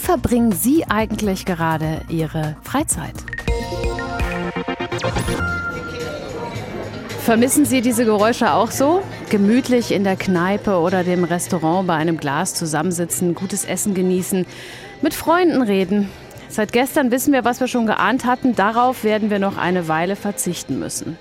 verbringen Sie eigentlich gerade Ihre Freizeit? Vermissen Sie diese Geräusche auch so? Gemütlich in der Kneipe oder dem Restaurant bei einem Glas zusammensitzen, gutes Essen genießen, mit Freunden reden. Seit gestern wissen wir, was wir schon geahnt hatten. Darauf werden wir noch eine Weile verzichten müssen.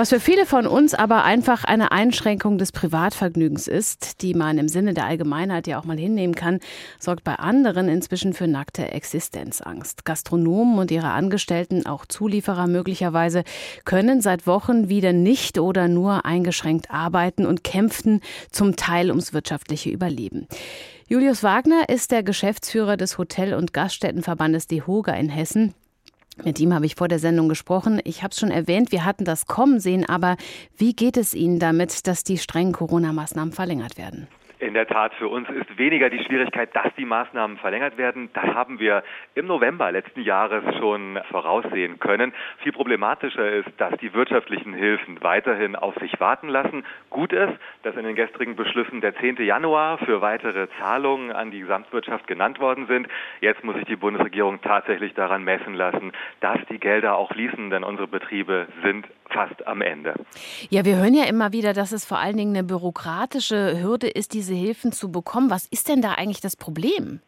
Was für viele von uns aber einfach eine Einschränkung des Privatvergnügens ist, die man im Sinne der Allgemeinheit ja auch mal hinnehmen kann, sorgt bei anderen inzwischen für nackte Existenzangst. Gastronomen und ihre Angestellten, auch Zulieferer möglicherweise, können seit Wochen wieder nicht oder nur eingeschränkt arbeiten und kämpften zum Teil ums wirtschaftliche Überleben. Julius Wagner ist der Geschäftsführer des Hotel- und Gaststättenverbandes DEHOGA in Hessen. Mit ihm habe ich vor der Sendung gesprochen. Ich habe es schon erwähnt, wir hatten das kommen sehen, aber wie geht es Ihnen damit, dass die strengen Corona-Maßnahmen verlängert werden? In der Tat, für uns ist weniger die Schwierigkeit, dass die Maßnahmen verlängert werden. Das haben wir im November letzten Jahres schon voraussehen können. Viel problematischer ist, dass die wirtschaftlichen Hilfen weiterhin auf sich warten lassen. Gut ist, dass in den gestrigen Beschlüssen der 10. Januar für weitere Zahlungen an die Gesamtwirtschaft genannt worden sind. Jetzt muss sich die Bundesregierung tatsächlich daran messen lassen, dass die Gelder auch fließen, denn unsere Betriebe sind fast am Ende. Ja, wir hören ja immer wieder, dass es vor allen Dingen eine bürokratische Hürde ist, diese Hilfen zu bekommen. Was ist denn da eigentlich das Problem?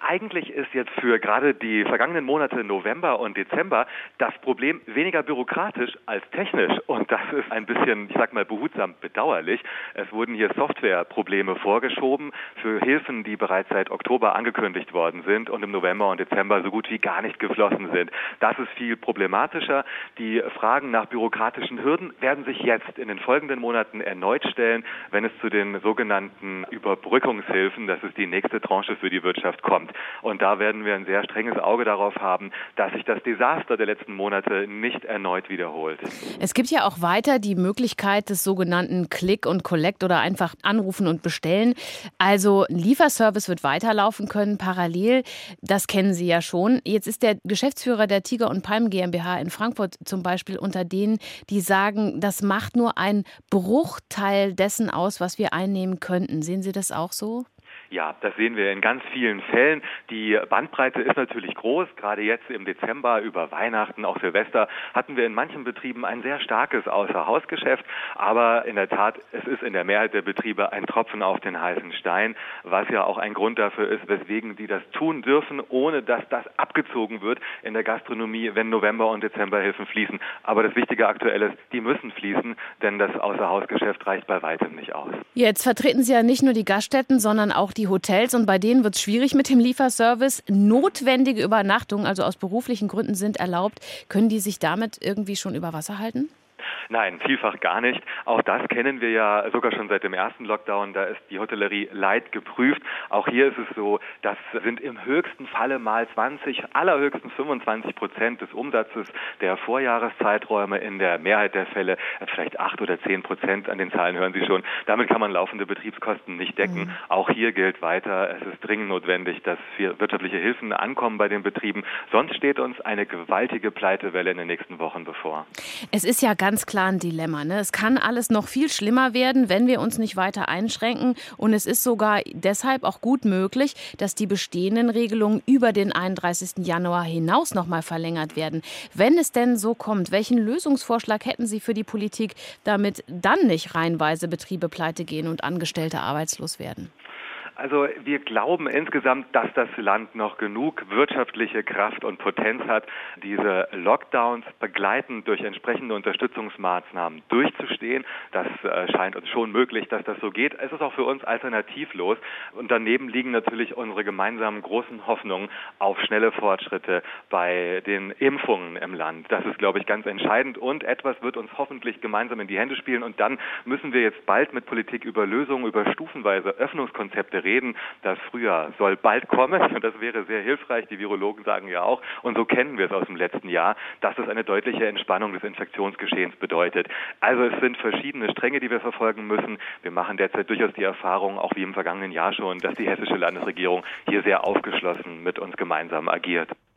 Eigentlich ist jetzt für gerade die vergangenen Monate November und Dezember das Problem weniger bürokratisch als technisch. Und das ist ein bisschen, ich sag mal, behutsam bedauerlich. Es wurden hier Softwareprobleme vorgeschoben für Hilfen, die bereits seit Oktober angekündigt worden sind und im November und Dezember so gut wie gar nicht geflossen sind. Das ist viel problematischer. Die Fragen nach bürokratischen Hürden werden sich jetzt in den folgenden Monaten erneut stellen, wenn es zu den sogenannten Überbrückungshilfen, das ist die nächste Tranche für die Wirtschaft, kommt. Und da werden wir ein sehr strenges Auge darauf haben, dass sich das Desaster der letzten Monate nicht erneut wiederholt. Es gibt ja auch weiter die Möglichkeit des sogenannten Click und Collect oder einfach anrufen und bestellen. Also Lieferservice wird weiterlaufen können parallel. Das kennen Sie ja schon. Jetzt ist der Geschäftsführer der Tiger und Palm GmbH in Frankfurt zum Beispiel unter denen, die sagen, das macht nur ein Bruchteil dessen aus, was wir einnehmen könnten. Sehen Sie das auch so? Ja, das sehen wir in ganz vielen Fällen. Die Bandbreite ist natürlich groß. Gerade jetzt im Dezember über Weihnachten, auch Silvester, hatten wir in manchen Betrieben ein sehr starkes Außerhausgeschäft. Aber in der Tat, es ist in der Mehrheit der Betriebe ein Tropfen auf den heißen Stein, was ja auch ein Grund dafür ist, weswegen die das tun dürfen, ohne dass das abgezogen wird in der Gastronomie, wenn November und Dezemberhilfen fließen. Aber das Wichtige aktuell ist, die müssen fließen, denn das Außerhausgeschäft reicht bei weitem nicht aus. Jetzt vertreten Sie ja nicht nur die Gaststätten, sondern auch die die Hotels und bei denen wird es schwierig mit dem Lieferservice. Notwendige Übernachtungen, also aus beruflichen Gründen, sind erlaubt. Können die sich damit irgendwie schon über Wasser halten? Nein, vielfach gar nicht. Auch das kennen wir ja sogar schon seit dem ersten Lockdown. Da ist die Hotellerie leid geprüft. Auch hier ist es so, das sind im höchsten Falle mal 20, allerhöchstens 25 Prozent des Umsatzes der Vorjahreszeiträume. In der Mehrheit der Fälle vielleicht 8 oder 10 Prozent. An den Zahlen hören Sie schon. Damit kann man laufende Betriebskosten nicht decken. Mhm. Auch hier gilt weiter, es ist dringend notwendig, dass wirtschaftliche Hilfen ankommen bei den Betrieben. Sonst steht uns eine gewaltige Pleitewelle in den nächsten Wochen bevor. Es ist ja ganz klar, klar ein Dilemma. Ne? Es kann alles noch viel schlimmer werden, wenn wir uns nicht weiter einschränken. Und es ist sogar deshalb auch gut möglich, dass die bestehenden Regelungen über den 31. Januar hinaus noch mal verlängert werden. Wenn es denn so kommt, welchen Lösungsvorschlag hätten Sie für die Politik, damit dann nicht reihenweise Betriebe pleite gehen und Angestellte arbeitslos werden? Also wir glauben insgesamt, dass das Land noch genug wirtschaftliche Kraft und Potenz hat, diese Lockdowns begleitend durch entsprechende Unterstützungsmaßnahmen durchzustehen. Das äh, scheint uns schon möglich, dass das so geht. Es ist auch für uns alternativlos. Und daneben liegen natürlich unsere gemeinsamen großen Hoffnungen auf schnelle Fortschritte bei den Impfungen im Land. Das ist, glaube ich, ganz entscheidend. Und etwas wird uns hoffentlich gemeinsam in die Hände spielen. Und dann müssen wir jetzt bald mit Politik über Lösungen, über stufenweise Öffnungskonzepte reden reden. Das Frühjahr soll bald kommen und das wäre sehr hilfreich. Die Virologen sagen ja auch, und so kennen wir es aus dem letzten Jahr, dass es eine deutliche Entspannung des Infektionsgeschehens bedeutet. Also es sind verschiedene Stränge, die wir verfolgen müssen. Wir machen derzeit durchaus die Erfahrung, auch wie im vergangenen Jahr schon, dass die hessische Landesregierung hier sehr aufgeschlossen mit uns gemeinsam agiert.